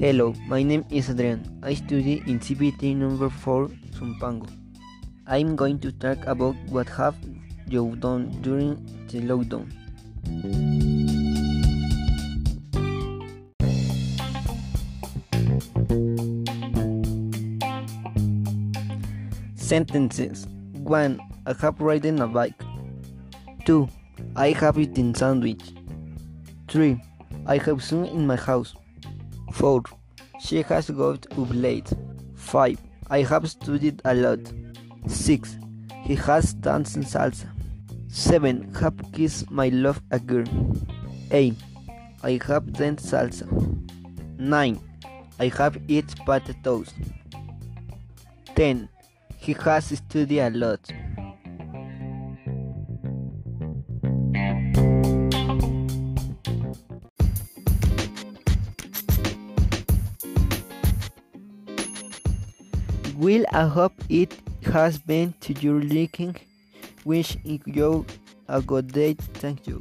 Hello, my name is Adrian. I study in CBT number 4, Zumpango. I'm going to talk about what have you done during the lockdown. Sentences 1. I have ridden a bike. 2. I have eaten sandwich. 3. I have sung in my house. 4. She has got up late. 5. I have studied a lot. 6. He has danced salsa. 7. Have kissed my love a girl. 8. I have danced salsa. 9. I have eaten potatoes. 10. He has studied a lot. Will I hope it has been to your liking. Wish you a good day. Thank you.